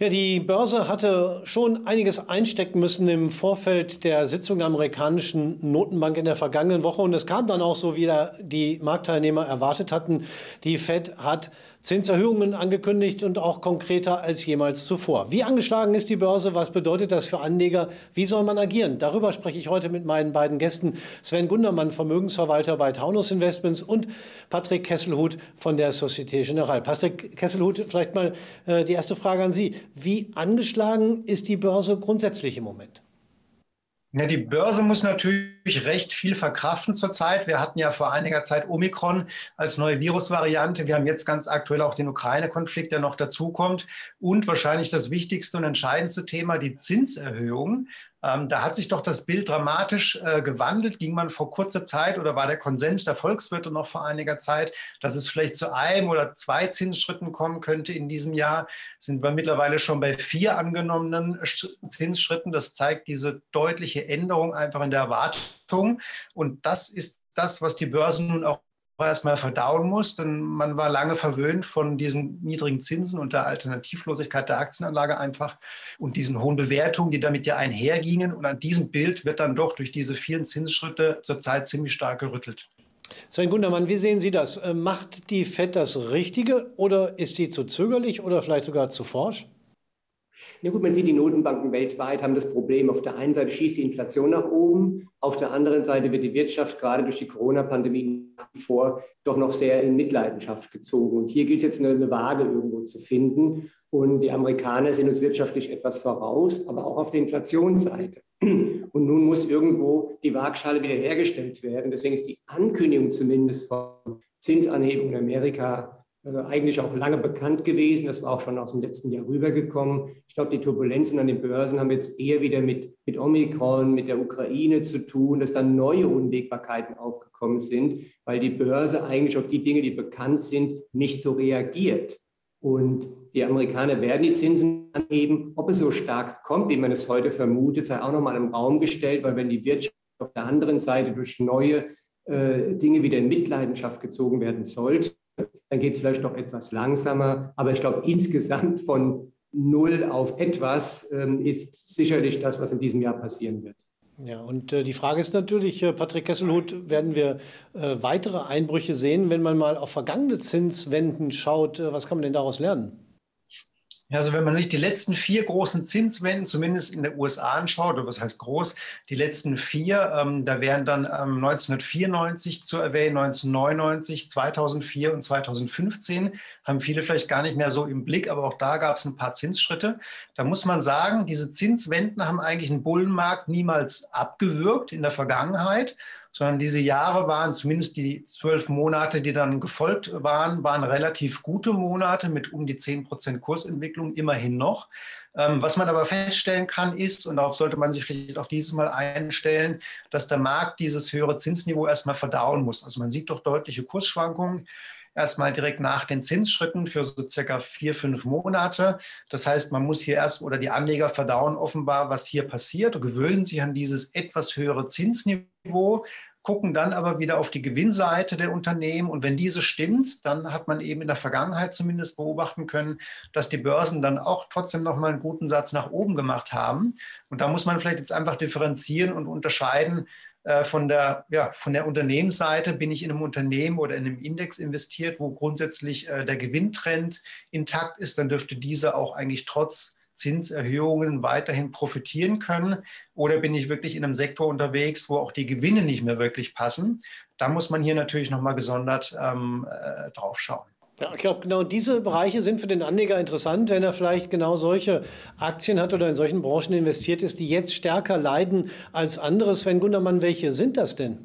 Ja, die Börse hatte schon einiges einstecken müssen im Vorfeld der Sitzung der amerikanischen Notenbank in der vergangenen Woche. Und es kam dann auch so, wie die Marktteilnehmer erwartet hatten. Die Fed hat Zinserhöhungen angekündigt und auch konkreter als jemals zuvor. Wie angeschlagen ist die Börse? Was bedeutet das für Anleger? Wie soll man agieren? Darüber spreche ich heute mit meinen beiden Gästen. Sven Gundermann, Vermögensverwalter bei Taunus Investments und Patrick Kesselhut von der Societe Generale. Patrick Kesselhut, vielleicht mal äh, die erste Frage an Sie. Wie angeschlagen ist die Börse grundsätzlich im Moment? Ja, die Börse muss natürlich recht viel verkraften zurzeit. Wir hatten ja vor einiger Zeit Omikron als neue Virusvariante. Wir haben jetzt ganz aktuell auch den Ukraine-Konflikt, der noch dazukommt. Und wahrscheinlich das wichtigste und entscheidendste Thema, die Zinserhöhung. Ähm, da hat sich doch das Bild dramatisch äh, gewandelt. Ging man vor kurzer Zeit oder war der Konsens der Volkswirte noch vor einiger Zeit, dass es vielleicht zu einem oder zwei Zinsschritten kommen könnte in diesem Jahr, sind wir mittlerweile schon bei vier angenommenen Zinsschritten. Das zeigt diese deutliche Änderung einfach in der Erwartung. Und das ist das, was die Börsen nun auch erstmal verdauen muss, denn man war lange verwöhnt von diesen niedrigen Zinsen und der Alternativlosigkeit der Aktienanlage einfach und diesen hohen Bewertungen, die damit ja einhergingen. Und an diesem Bild wird dann doch durch diese vielen Zinsschritte zurzeit ziemlich stark gerüttelt. Sven Gundermann, wie sehen Sie das? Äh, macht die FED das Richtige oder ist sie zu zögerlich oder vielleicht sogar zu forsch? Na gut, man sieht, die Notenbanken weltweit haben das Problem. Auf der einen Seite schießt die Inflation nach oben, auf der anderen Seite wird die Wirtschaft gerade durch die Corona-Pandemie vor doch noch sehr in Mitleidenschaft gezogen. Und hier gilt es jetzt eine, Waage irgendwo zu finden. Und die Amerikaner sind uns wirtschaftlich etwas voraus, aber auch auf der Inflationsseite. Und nun muss irgendwo die Waagschale wiederhergestellt werden. Deswegen ist die Ankündigung zumindest von Zinsanhebungen in Amerika eigentlich auch lange bekannt gewesen. Das war auch schon aus dem letzten Jahr rübergekommen. Ich glaube, die Turbulenzen an den Börsen haben jetzt eher wieder mit, mit Omikron, mit der Ukraine zu tun, dass dann neue Unwägbarkeiten aufgekommen sind, weil die Börse eigentlich auf die Dinge, die bekannt sind, nicht so reagiert. Und die Amerikaner werden die Zinsen anheben. Ob es so stark kommt, wie man es heute vermutet, sei auch nochmal im Raum gestellt, weil wenn die Wirtschaft auf der anderen Seite durch neue äh, Dinge wieder in Mitleidenschaft gezogen werden sollte, dann geht es vielleicht noch etwas langsamer. Aber ich glaube, insgesamt von null auf etwas ähm, ist sicherlich das, was in diesem Jahr passieren wird. Ja, und äh, die Frage ist natürlich, äh, Patrick Kesselhut, werden wir äh, weitere Einbrüche sehen, wenn man mal auf vergangene Zinswenden schaut? Äh, was kann man denn daraus lernen? Also wenn man sich die letzten vier großen Zinswenden, zumindest in den USA anschaut, oder was heißt groß, die letzten vier, ähm, da wären dann ähm, 1994 zu erwähnen, 1999, 2004 und 2015, haben viele vielleicht gar nicht mehr so im Blick, aber auch da gab es ein paar Zinsschritte. Da muss man sagen, diese Zinswenden haben eigentlich einen Bullenmarkt niemals abgewürgt in der Vergangenheit, sondern diese Jahre waren, zumindest die zwölf Monate, die dann gefolgt waren, waren relativ gute Monate mit um die zehn Prozent Kursentwicklung immerhin noch. Ähm, was man aber feststellen kann, ist, und darauf sollte man sich vielleicht auch dieses Mal einstellen, dass der Markt dieses höhere Zinsniveau erstmal verdauen muss. Also man sieht doch deutliche Kursschwankungen erstmal direkt nach den Zinsschritten für so circa vier, fünf Monate. Das heißt, man muss hier erst oder die Anleger verdauen offenbar, was hier passiert, gewöhnen sich an dieses etwas höhere Zinsniveau, gucken dann aber wieder auf die Gewinnseite der Unternehmen. Und wenn diese stimmt, dann hat man eben in der Vergangenheit zumindest beobachten können, dass die Börsen dann auch trotzdem nochmal einen guten Satz nach oben gemacht haben. Und da muss man vielleicht jetzt einfach differenzieren und unterscheiden, von der, ja, von der Unternehmensseite bin ich in einem Unternehmen oder in einem Index investiert, wo grundsätzlich äh, der Gewinntrend intakt ist, dann dürfte dieser auch eigentlich trotz Zinserhöhungen weiterhin profitieren können? Oder bin ich wirklich in einem Sektor unterwegs, wo auch die Gewinne nicht mehr wirklich passen? Da muss man hier natürlich nochmal gesondert ähm, äh, drauf schauen. Ja, ich glaube, genau diese Bereiche sind für den Anleger interessant, wenn er vielleicht genau solche Aktien hat oder in solchen Branchen investiert ist, die jetzt stärker leiden als andere. Sven Gundermann, welche sind das denn?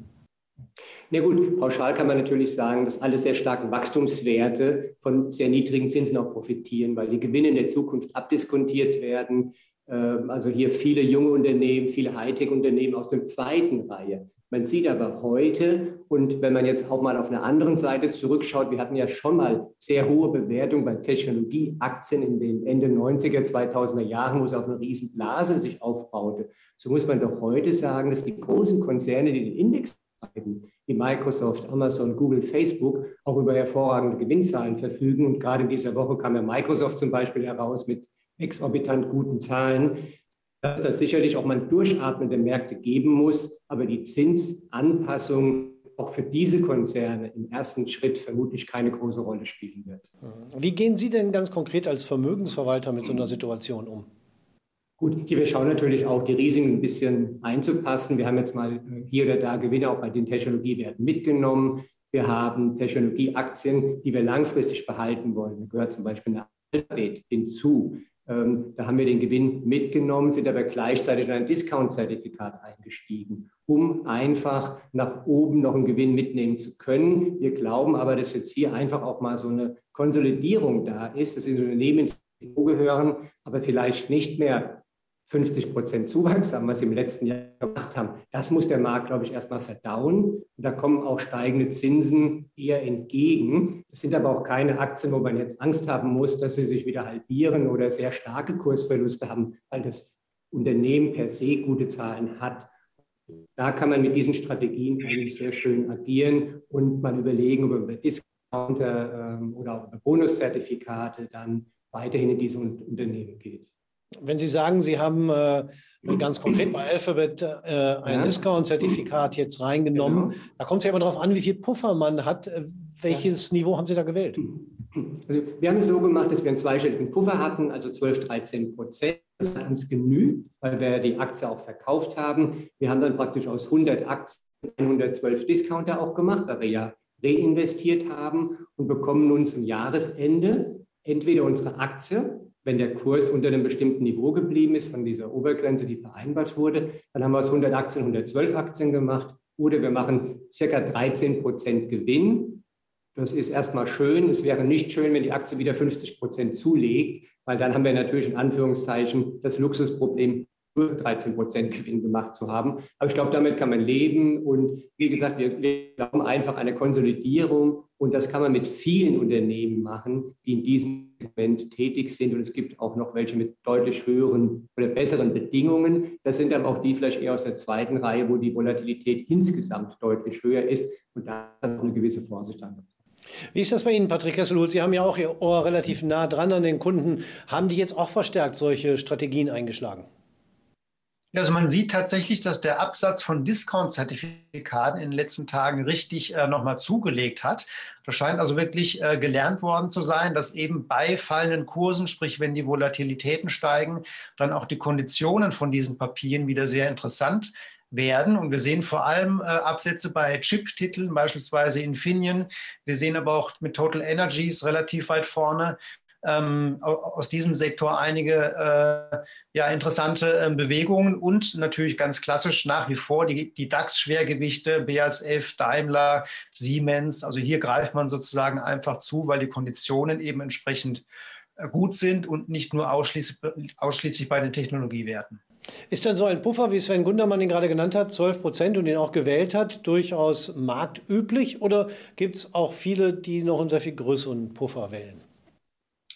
Na gut, pauschal kann man natürlich sagen, dass alle sehr starken Wachstumswerte von sehr niedrigen Zinsen auch profitieren, weil die Gewinne in der Zukunft abdiskontiert werden. Ähm, also hier viele junge Unternehmen, viele Hightech-Unternehmen aus der zweiten Reihe. Man sieht aber heute, und wenn man jetzt auch mal auf einer anderen Seite zurückschaut, wir hatten ja schon mal sehr hohe Bewertungen bei Technologieaktien in den Ende 90er, 2000er Jahren, wo es auch eine riesen Blase sich aufbaute. So muss man doch heute sagen, dass die großen Konzerne, die den Index treiben, wie Microsoft, Amazon, Google, Facebook, auch über hervorragende Gewinnzahlen verfügen. Und gerade in dieser Woche kam ja Microsoft zum Beispiel heraus mit exorbitant guten Zahlen, dass das sicherlich auch mal durchatmende Märkte geben muss, aber die Zinsanpassung auch für diese Konzerne im ersten Schritt vermutlich keine große Rolle spielen wird. Wie gehen Sie denn ganz konkret als Vermögensverwalter mit so einer Situation um? Gut, wir schauen natürlich auch, die Risiken ein bisschen einzupassen. Wir haben jetzt mal äh, hier oder da Gewinne auch bei den Technologiewerten mitgenommen. Wir haben Technologieaktien, die wir langfristig behalten wollen. Da gehört zum Beispiel eine Alphabet hinzu. Ähm, da haben wir den Gewinn mitgenommen, sind aber gleichzeitig in ein Discount-Zertifikat eingestiegen, um einfach nach oben noch einen Gewinn mitnehmen zu können. Wir glauben aber, dass jetzt hier einfach auch mal so eine Konsolidierung da ist, dass Unternehmen ins gehören, aber vielleicht nicht mehr 50 Prozent Zuwachs haben, was sie im letzten Jahr gemacht haben. Das muss der Markt, glaube ich, erstmal verdauen. Und da kommen auch steigende Zinsen eher entgegen. Es sind aber auch keine Aktien, wo man jetzt Angst haben muss, dass sie sich wieder halbieren oder sehr starke Kursverluste haben, weil das Unternehmen per se gute Zahlen hat. Da kann man mit diesen Strategien eigentlich sehr schön agieren und mal überlegen, ob man über Discounter ähm, oder auch über Bonuszertifikate dann weiterhin in diese Unternehmen geht. Wenn Sie sagen, Sie haben äh, ganz konkret bei Alphabet äh, ein ja. Discount-Zertifikat jetzt reingenommen, genau. da kommt es ja immer darauf an, wie viel Puffer man hat. Äh, welches ja. Niveau haben Sie da gewählt? Also wir haben es so gemacht, dass wir einen zweistelligen Puffer hatten, also 12, 13 Prozent. Das hat uns genügt, weil wir die Aktie auch verkauft haben. Wir haben dann praktisch aus 100 Aktien 112 Discounter auch gemacht, weil wir ja reinvestiert haben und bekommen nun zum Jahresende entweder unsere Aktie wenn der Kurs unter einem bestimmten Niveau geblieben ist, von dieser Obergrenze, die vereinbart wurde, dann haben wir aus 100 Aktien 112 Aktien gemacht. Oder wir machen circa 13 Prozent Gewinn. Das ist erstmal schön. Es wäre nicht schön, wenn die Aktie wieder 50 Prozent zulegt, weil dann haben wir natürlich in Anführungszeichen das Luxusproblem, nur 13 Prozent Gewinn gemacht zu haben. Aber ich glaube, damit kann man leben. Und wie gesagt, wir, wir glauben einfach an eine Konsolidierung. Und das kann man mit vielen Unternehmen machen, die in diesem Segment tätig sind. Und es gibt auch noch welche mit deutlich höheren oder besseren Bedingungen. Das sind aber auch die vielleicht eher aus der zweiten Reihe, wo die Volatilität insgesamt deutlich höher ist. Und da ist eine gewisse Vorsicht angebracht. Wie ist das bei Ihnen, Patrick Kesselhut? Sie haben ja auch Ihr Ohr relativ nah dran an den Kunden. Haben die jetzt auch verstärkt solche Strategien eingeschlagen? Also man sieht tatsächlich, dass der Absatz von Discount-Zertifikaten in den letzten Tagen richtig äh, nochmal zugelegt hat. Das scheint also wirklich äh, gelernt worden zu sein, dass eben bei fallenden Kursen, sprich wenn die Volatilitäten steigen, dann auch die Konditionen von diesen Papieren wieder sehr interessant werden. Und wir sehen vor allem äh, Absätze bei Chip-Titeln, beispielsweise Infineon. Wir sehen aber auch mit Total Energies relativ weit vorne ähm, aus diesem Sektor einige äh, ja, interessante äh, Bewegungen und natürlich ganz klassisch nach wie vor die, die DAX-Schwergewichte, BASF, Daimler, Siemens. Also hier greift man sozusagen einfach zu, weil die Konditionen eben entsprechend äh, gut sind und nicht nur ausschließlich, ausschließlich bei den Technologiewerten. Ist dann so ein Puffer, wie Sven Gundermann ihn gerade genannt hat, 12 Prozent und den auch gewählt hat, durchaus marktüblich? Oder gibt es auch viele, die noch einen sehr viel größeren Puffer wählen?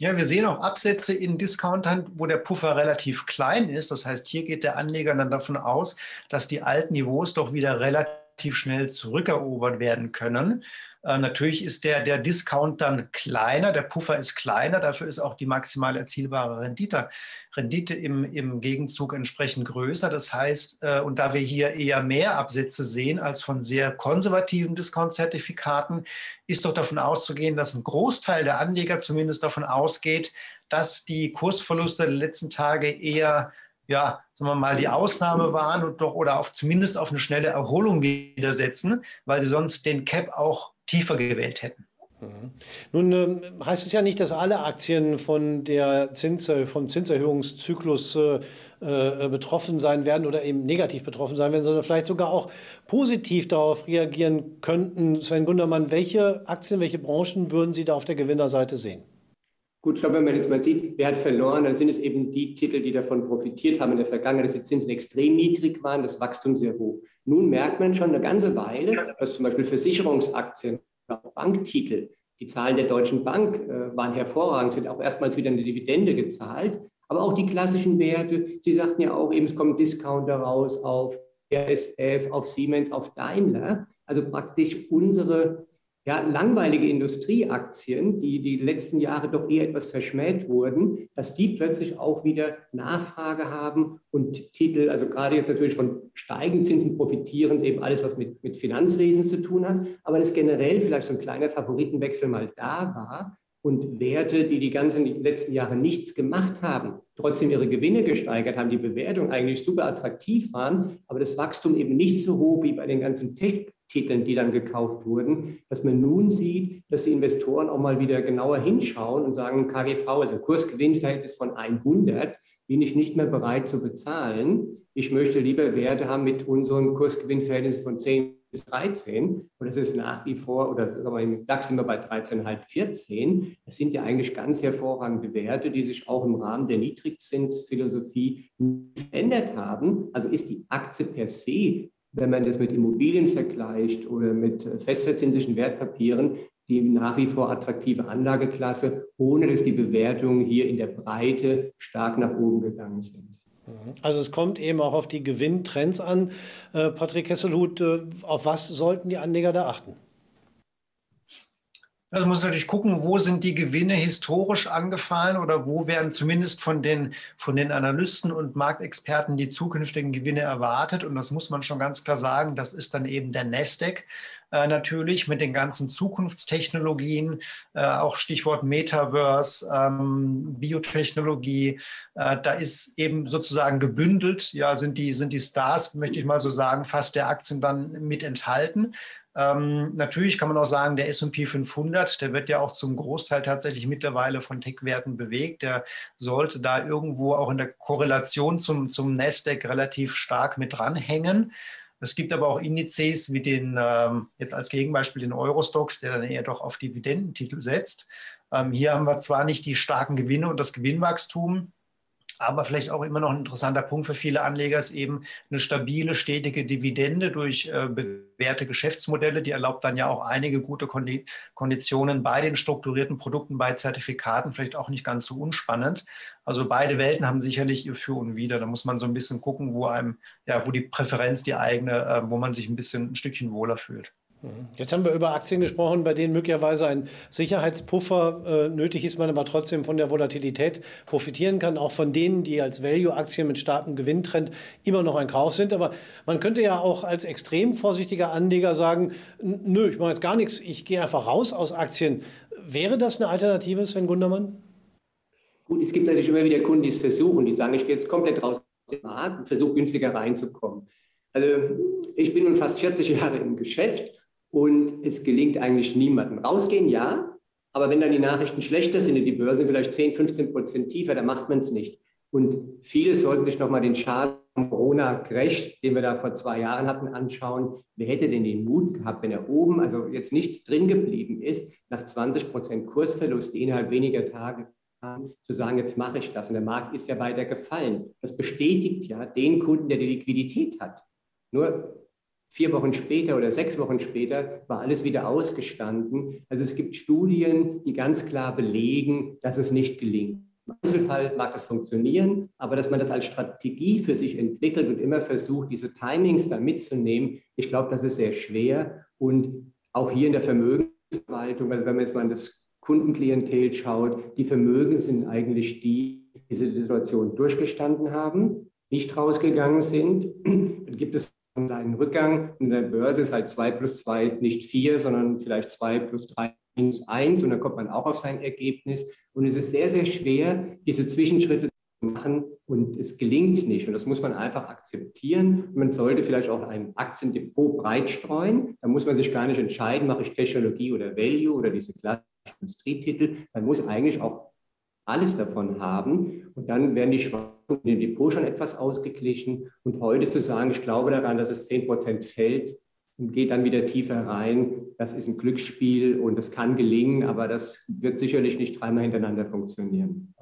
Ja, wir sehen auch Absätze in Discountern, wo der Puffer relativ klein ist. Das heißt, hier geht der Anleger dann davon aus, dass die alten Niveaus doch wieder relativ schnell zurückerobert werden können. Äh, natürlich ist der, der Discount dann kleiner, der Puffer ist kleiner, dafür ist auch die maximal erzielbare Rendite, Rendite im, im Gegenzug entsprechend größer. Das heißt, äh, und da wir hier eher mehr Absätze sehen als von sehr konservativen Discount-Zertifikaten, ist doch davon auszugehen, dass ein Großteil der Anleger zumindest davon ausgeht, dass die Kursverluste der letzten Tage eher ja, sagen wir mal, die Ausnahme waren und doch oder auf, zumindest auf eine schnelle Erholung widersetzen, weil sie sonst den Cap auch tiefer gewählt hätten. Mhm. Nun äh, heißt es ja nicht, dass alle Aktien von der Zins, vom Zinserhöhungszyklus äh, äh, betroffen sein werden oder eben negativ betroffen sein werden, sondern vielleicht sogar auch positiv darauf reagieren könnten. Sven Gundermann, welche Aktien, welche Branchen würden Sie da auf der Gewinnerseite sehen? Gut, ich glaube, wenn man jetzt mal sieht, wer hat verloren, dann sind es eben die Titel, die davon profitiert haben in der Vergangenheit, dass die Zinsen extrem niedrig waren, das Wachstum sehr hoch. Nun merkt man schon eine ganze Weile, dass zum Beispiel Versicherungsaktien, Banktitel, die Zahlen der Deutschen Bank äh, waren hervorragend, sind auch erstmals wieder eine Dividende gezahlt. Aber auch die klassischen Werte, Sie sagten ja auch eben, es kommt Discounter raus auf RSF, auf Siemens, auf Daimler. Also praktisch unsere ja, langweilige Industrieaktien, die die letzten Jahre doch eher etwas verschmäht wurden, dass die plötzlich auch wieder Nachfrage haben und Titel, also gerade jetzt natürlich von steigenden Zinsen profitieren, eben alles, was mit, mit Finanzwesen zu tun hat, aber dass generell vielleicht so ein kleiner Favoritenwechsel mal da war und Werte, die die ganzen letzten Jahre nichts gemacht haben, trotzdem ihre Gewinne gesteigert haben, die Bewertung eigentlich super attraktiv waren, aber das Wachstum eben nicht so hoch wie bei den ganzen Tech Titeln, die dann gekauft wurden, dass man nun sieht, dass die Investoren auch mal wieder genauer hinschauen und sagen, KGV, also Kursgewinnverhältnis von 100, bin ich nicht mehr bereit zu bezahlen. Ich möchte lieber Werte haben mit unseren Kursgewinnverhältnissen von 10 bis 13. Und das ist nach wie vor, oder sagen wir, im DAX sind wir bei 13,5, 14. Das sind ja eigentlich ganz hervorragende Werte, die sich auch im Rahmen der Niedrigzinsphilosophie verändert haben. Also ist die Aktie per se wenn man das mit Immobilien vergleicht oder mit festverzinslichen Wertpapieren, die nach wie vor attraktive Anlageklasse, ohne dass die Bewertungen hier in der Breite stark nach oben gegangen sind. Also es kommt eben auch auf die Gewinntrends an. Äh, Patrick Kesselhut, äh, auf was sollten die Anleger da achten? Also muss natürlich gucken, wo sind die Gewinne historisch angefallen oder wo werden zumindest von den, von den Analysten und Marktexperten die zukünftigen Gewinne erwartet. Und das muss man schon ganz klar sagen, das ist dann eben der Nasdaq äh, natürlich mit den ganzen Zukunftstechnologien, äh, auch Stichwort Metaverse, ähm, Biotechnologie. Äh, da ist eben sozusagen gebündelt, ja, sind die, sind die Stars, möchte ich mal so sagen, fast der Aktien dann mit enthalten. Ähm, natürlich kann man auch sagen, der S&P 500, der wird ja auch zum Großteil tatsächlich mittlerweile von Tech-Werten bewegt. Der sollte da irgendwo auch in der Korrelation zum, zum Nasdaq relativ stark mit dranhängen. Es gibt aber auch Indizes wie den, ähm, jetzt als Gegenbeispiel den Eurostox, der dann eher doch auf Dividendentitel setzt. Ähm, hier haben wir zwar nicht die starken Gewinne und das Gewinnwachstum, aber vielleicht auch immer noch ein interessanter Punkt für viele Anleger ist eben eine stabile, stetige Dividende durch äh, bewährte Geschäftsmodelle. Die erlaubt dann ja auch einige gute Kondi Konditionen bei den strukturierten Produkten, bei Zertifikaten, vielleicht auch nicht ganz so unspannend. Also beide Welten haben sicherlich ihr Für und Wider. Da muss man so ein bisschen gucken, wo einem, ja, wo die Präferenz die eigene, äh, wo man sich ein bisschen ein Stückchen wohler fühlt. Jetzt haben wir über Aktien gesprochen, bei denen möglicherweise ein Sicherheitspuffer äh, nötig ist, man aber trotzdem von der Volatilität profitieren kann, auch von denen, die als Value-Aktien mit starkem Gewinntrend immer noch ein Kauf sind. Aber man könnte ja auch als extrem vorsichtiger Anleger sagen, nö, ich mache jetzt gar nichts, ich gehe einfach raus aus Aktien. Wäre das eine Alternative, Sven Gundermann? Gut, es gibt natürlich immer wieder Kunden, die es versuchen, die sagen, ich gehe jetzt komplett raus aus dem Markt und versuche günstiger reinzukommen. Also ich bin nun fast 40 Jahre im Geschäft und es gelingt eigentlich niemandem. Rausgehen, ja, aber wenn dann die Nachrichten schlechter sind die Börse vielleicht 10, 15 Prozent tiefer, dann macht man es nicht. Und viele sollten sich nochmal den Schaden Corona-Crash, den wir da vor zwei Jahren hatten, anschauen. Wer hätte denn den Mut gehabt, wenn er oben, also jetzt nicht drin geblieben ist, nach 20 Prozent Kursverlust innerhalb weniger Tage zu sagen, jetzt mache ich das. Und der Markt ist ja weiter gefallen. Das bestätigt ja den Kunden, der die Liquidität hat. Nur Vier Wochen später oder sechs Wochen später war alles wieder ausgestanden. Also es gibt Studien, die ganz klar belegen, dass es nicht gelingt. Im Einzelfall mag das funktionieren, aber dass man das als Strategie für sich entwickelt und immer versucht, diese Timings da mitzunehmen, ich glaube, das ist sehr schwer. Und auch hier in der Vermögensverwaltung, also wenn man jetzt mal in das Kundenklientel schaut, die Vermögen sind eigentlich die, die diese Situation durchgestanden haben, nicht rausgegangen sind. Dann gibt es einen Rückgang. In der Börse ist halt 2 plus 2 nicht 4, sondern vielleicht 2 plus 3 minus 1 und dann kommt man auch auf sein Ergebnis. Und es ist sehr, sehr schwer, diese Zwischenschritte zu machen und es gelingt nicht. Und das muss man einfach akzeptieren. Man sollte vielleicht auch ein Aktiendepot breit streuen. Da muss man sich gar nicht entscheiden, mache ich Technologie oder Value oder diese klassischen Industrietitel. Man muss eigentlich auch alles davon haben. Und dann werden die Schwankungen im Depot schon etwas ausgeglichen. Und heute zu sagen, ich glaube daran, dass es 10 Prozent fällt und geht dann wieder tiefer rein, das ist ein Glücksspiel und das kann gelingen, aber das wird sicherlich nicht dreimal hintereinander funktionieren.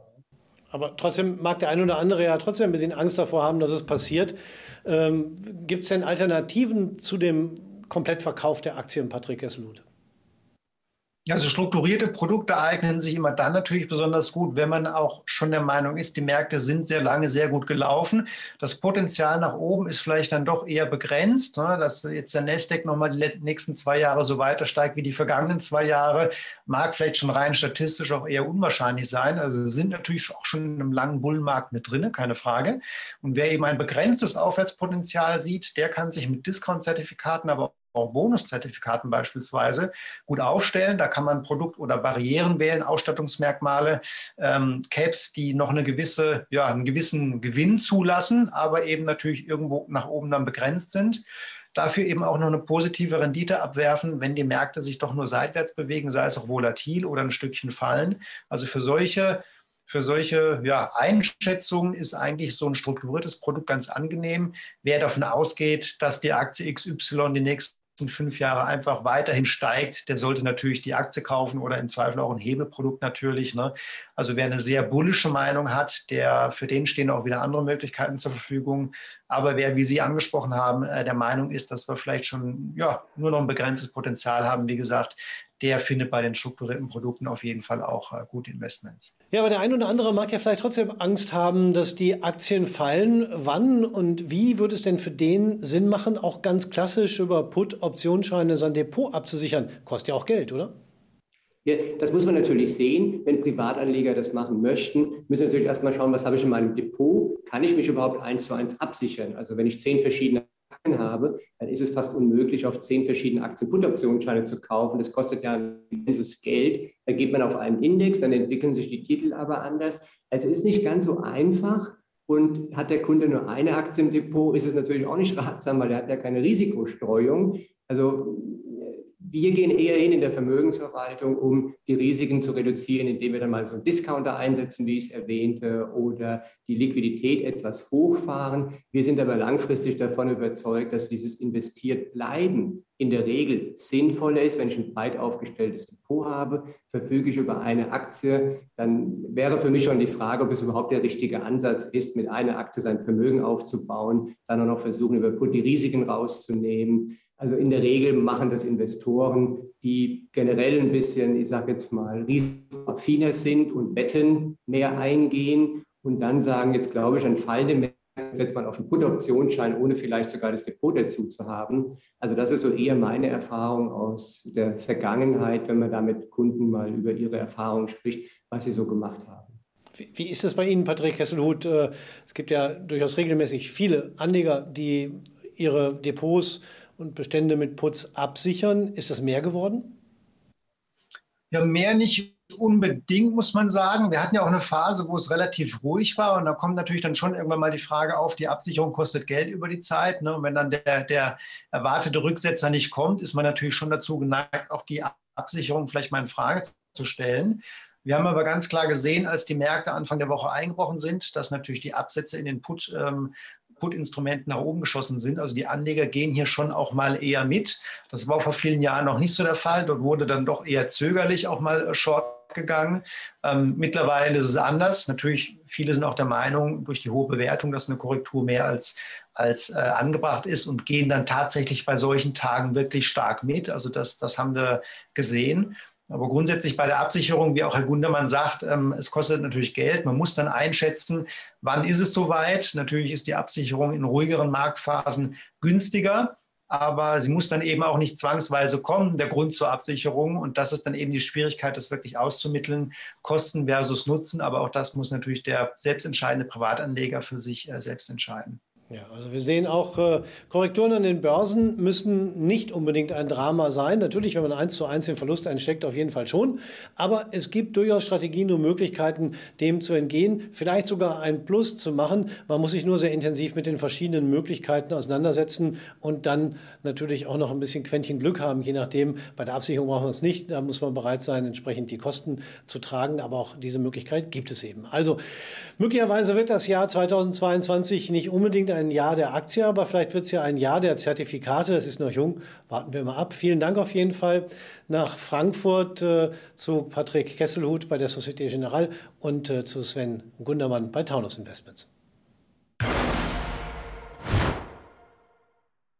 Aber trotzdem mag der eine oder andere ja trotzdem ein bisschen Angst davor haben, dass es passiert. Ähm, Gibt es denn Alternativen zu dem Komplettverkauf der Aktien, Patrick Esselut? Also strukturierte Produkte eignen sich immer dann natürlich besonders gut, wenn man auch schon der Meinung ist, die Märkte sind sehr lange sehr gut gelaufen. Das Potenzial nach oben ist vielleicht dann doch eher begrenzt. Ne? Dass jetzt der Nasdaq nochmal die nächsten zwei Jahre so weiter steigt wie die vergangenen zwei Jahre, mag vielleicht schon rein statistisch auch eher unwahrscheinlich sein. Also sind natürlich auch schon in einem langen Bullenmarkt mit drin, keine Frage. Und wer eben ein begrenztes Aufwärtspotenzial sieht, der kann sich mit Discount-Zertifikaten, aber Bonuszertifikaten beispielsweise gut aufstellen. Da kann man Produkt- oder Barrieren wählen, Ausstattungsmerkmale, ähm, Caps, die noch eine gewisse, ja, einen gewissen Gewinn zulassen, aber eben natürlich irgendwo nach oben dann begrenzt sind. Dafür eben auch noch eine positive Rendite abwerfen, wenn die Märkte sich doch nur seitwärts bewegen, sei es auch volatil oder ein Stückchen fallen. Also für solche für solche ja, Einschätzungen ist eigentlich so ein strukturiertes Produkt ganz angenehm. Wer davon ausgeht, dass die Aktie XY die nächsten fünf Jahre einfach weiterhin steigt, der sollte natürlich die Aktie kaufen oder im Zweifel auch ein Hebelprodukt natürlich. Ne? Also wer eine sehr bullische Meinung hat, der, für den stehen auch wieder andere Möglichkeiten zur Verfügung. Aber wer, wie Sie angesprochen haben, äh, der Meinung ist, dass wir vielleicht schon ja, nur noch ein begrenztes Potenzial haben, wie gesagt, der findet bei den strukturierten Produkten auf jeden Fall auch äh, gute Investments. Ja, aber der ein oder andere mag ja vielleicht trotzdem Angst haben, dass die Aktien fallen. Wann und wie würde es denn für den Sinn machen, auch ganz klassisch über Put-Optionsscheine sein Depot abzusichern? Kostet ja auch Geld, oder? Ja, das muss man natürlich sehen. Wenn Privatanleger das machen möchten, müssen wir natürlich erstmal schauen, was habe ich in meinem Depot? Kann ich mich überhaupt eins zu eins absichern? Also wenn ich zehn verschiedene Aktien habe, dann ist es fast unmöglich, auf zehn verschiedene Aktien-Put-Optionsscheine zu kaufen. Das kostet ja ein gewisses Geld. Da geht man auf einen Index, dann entwickeln sich die Titel aber anders. Also es ist nicht ganz so einfach. Und hat der Kunde nur eine Aktie im Depot, ist es natürlich auch nicht ratsam, weil er hat ja keine Risikostreuung. Also wir gehen eher hin in der Vermögensverwaltung, um die Risiken zu reduzieren, indem wir dann mal so einen Discounter einsetzen, wie ich es erwähnte, oder die Liquidität etwas hochfahren. Wir sind aber langfristig davon überzeugt, dass dieses investiert bleiben in der Regel sinnvoller ist. Wenn ich ein breit aufgestelltes Depot habe, verfüge ich über eine Aktie, dann wäre für mich schon die Frage, ob es überhaupt der richtige Ansatz ist, mit einer Aktie sein Vermögen aufzubauen, dann auch noch versuchen, über Put die Risiken rauszunehmen also in der Regel machen das Investoren, die generell ein bisschen, ich sage jetzt mal, risikoaffiner sind und Wetten mehr eingehen und dann sagen, jetzt glaube ich, ein Fall Märkte setzt man auf einen Put-Optionsschein, ohne vielleicht sogar das Depot dazu zu haben. Also das ist so eher meine Erfahrung aus der Vergangenheit, wenn man da mit Kunden mal über ihre Erfahrungen spricht, was sie so gemacht haben. Wie, ist das bei Ihnen, Patrick Hesselhut? Äh, es gibt ja durchaus regelmäßig viele Anleger, die ihre Depots und Bestände mit Putz absichern. Ist das mehr geworden? Ja, mehr nicht unbedingt, muss man sagen. Wir hatten ja auch eine Phase, wo es relativ ruhig war. Und da kommt natürlich dann schon irgendwann mal die Frage auf, die Absicherung kostet Geld über die Zeit. Ne? Und wenn dann der, der erwartete Rücksetzer nicht kommt, ist man natürlich schon dazu geneigt, auch die Absicherung vielleicht mal in Frage zu stellen. Wir haben aber ganz klar gesehen, als die Märkte Anfang der Woche eingebrochen sind, dass natürlich die Absätze in den Put ähm, Put-Instrument nach oben geschossen sind. Also die Anleger gehen hier schon auch mal eher mit. Das war vor vielen Jahren noch nicht so der Fall. Dort wurde dann doch eher zögerlich auch mal short gegangen. Ähm, mittlerweile ist es anders. Natürlich, viele sind auch der Meinung, durch die hohe Bewertung, dass eine Korrektur mehr als, als äh, angebracht ist und gehen dann tatsächlich bei solchen Tagen wirklich stark mit. Also das, das haben wir gesehen. Aber grundsätzlich bei der Absicherung, wie auch Herr Gundermann sagt, ähm, es kostet natürlich Geld. Man muss dann einschätzen, wann ist es soweit. Natürlich ist die Absicherung in ruhigeren Marktphasen günstiger, aber sie muss dann eben auch nicht zwangsweise kommen, der Grund zur Absicherung. Und das ist dann eben die Schwierigkeit, das wirklich auszumitteln, Kosten versus Nutzen. Aber auch das muss natürlich der selbstentscheidende Privatanleger für sich äh, selbst entscheiden. Ja, also wir sehen auch, äh, Korrekturen an den Börsen müssen nicht unbedingt ein Drama sein. Natürlich, wenn man eins zu eins den Verlust einsteckt, auf jeden Fall schon. Aber es gibt durchaus Strategien und Möglichkeiten, dem zu entgehen, vielleicht sogar ein Plus zu machen. Man muss sich nur sehr intensiv mit den verschiedenen Möglichkeiten auseinandersetzen und dann natürlich auch noch ein bisschen Quäntchen Glück haben, je nachdem. Bei der Absicherung brauchen wir es nicht. Da muss man bereit sein, entsprechend die Kosten zu tragen. Aber auch diese Möglichkeit gibt es eben. Also möglicherweise wird das Jahr 2022 nicht unbedingt ein ein Jahr der Aktie, aber vielleicht wird es ja ein Jahr der Zertifikate. Es ist noch jung. Warten wir mal ab. Vielen Dank auf jeden Fall nach Frankfurt äh, zu Patrick Kesselhut bei der Societe Generale und äh, zu Sven Gundermann bei Taunus Investments.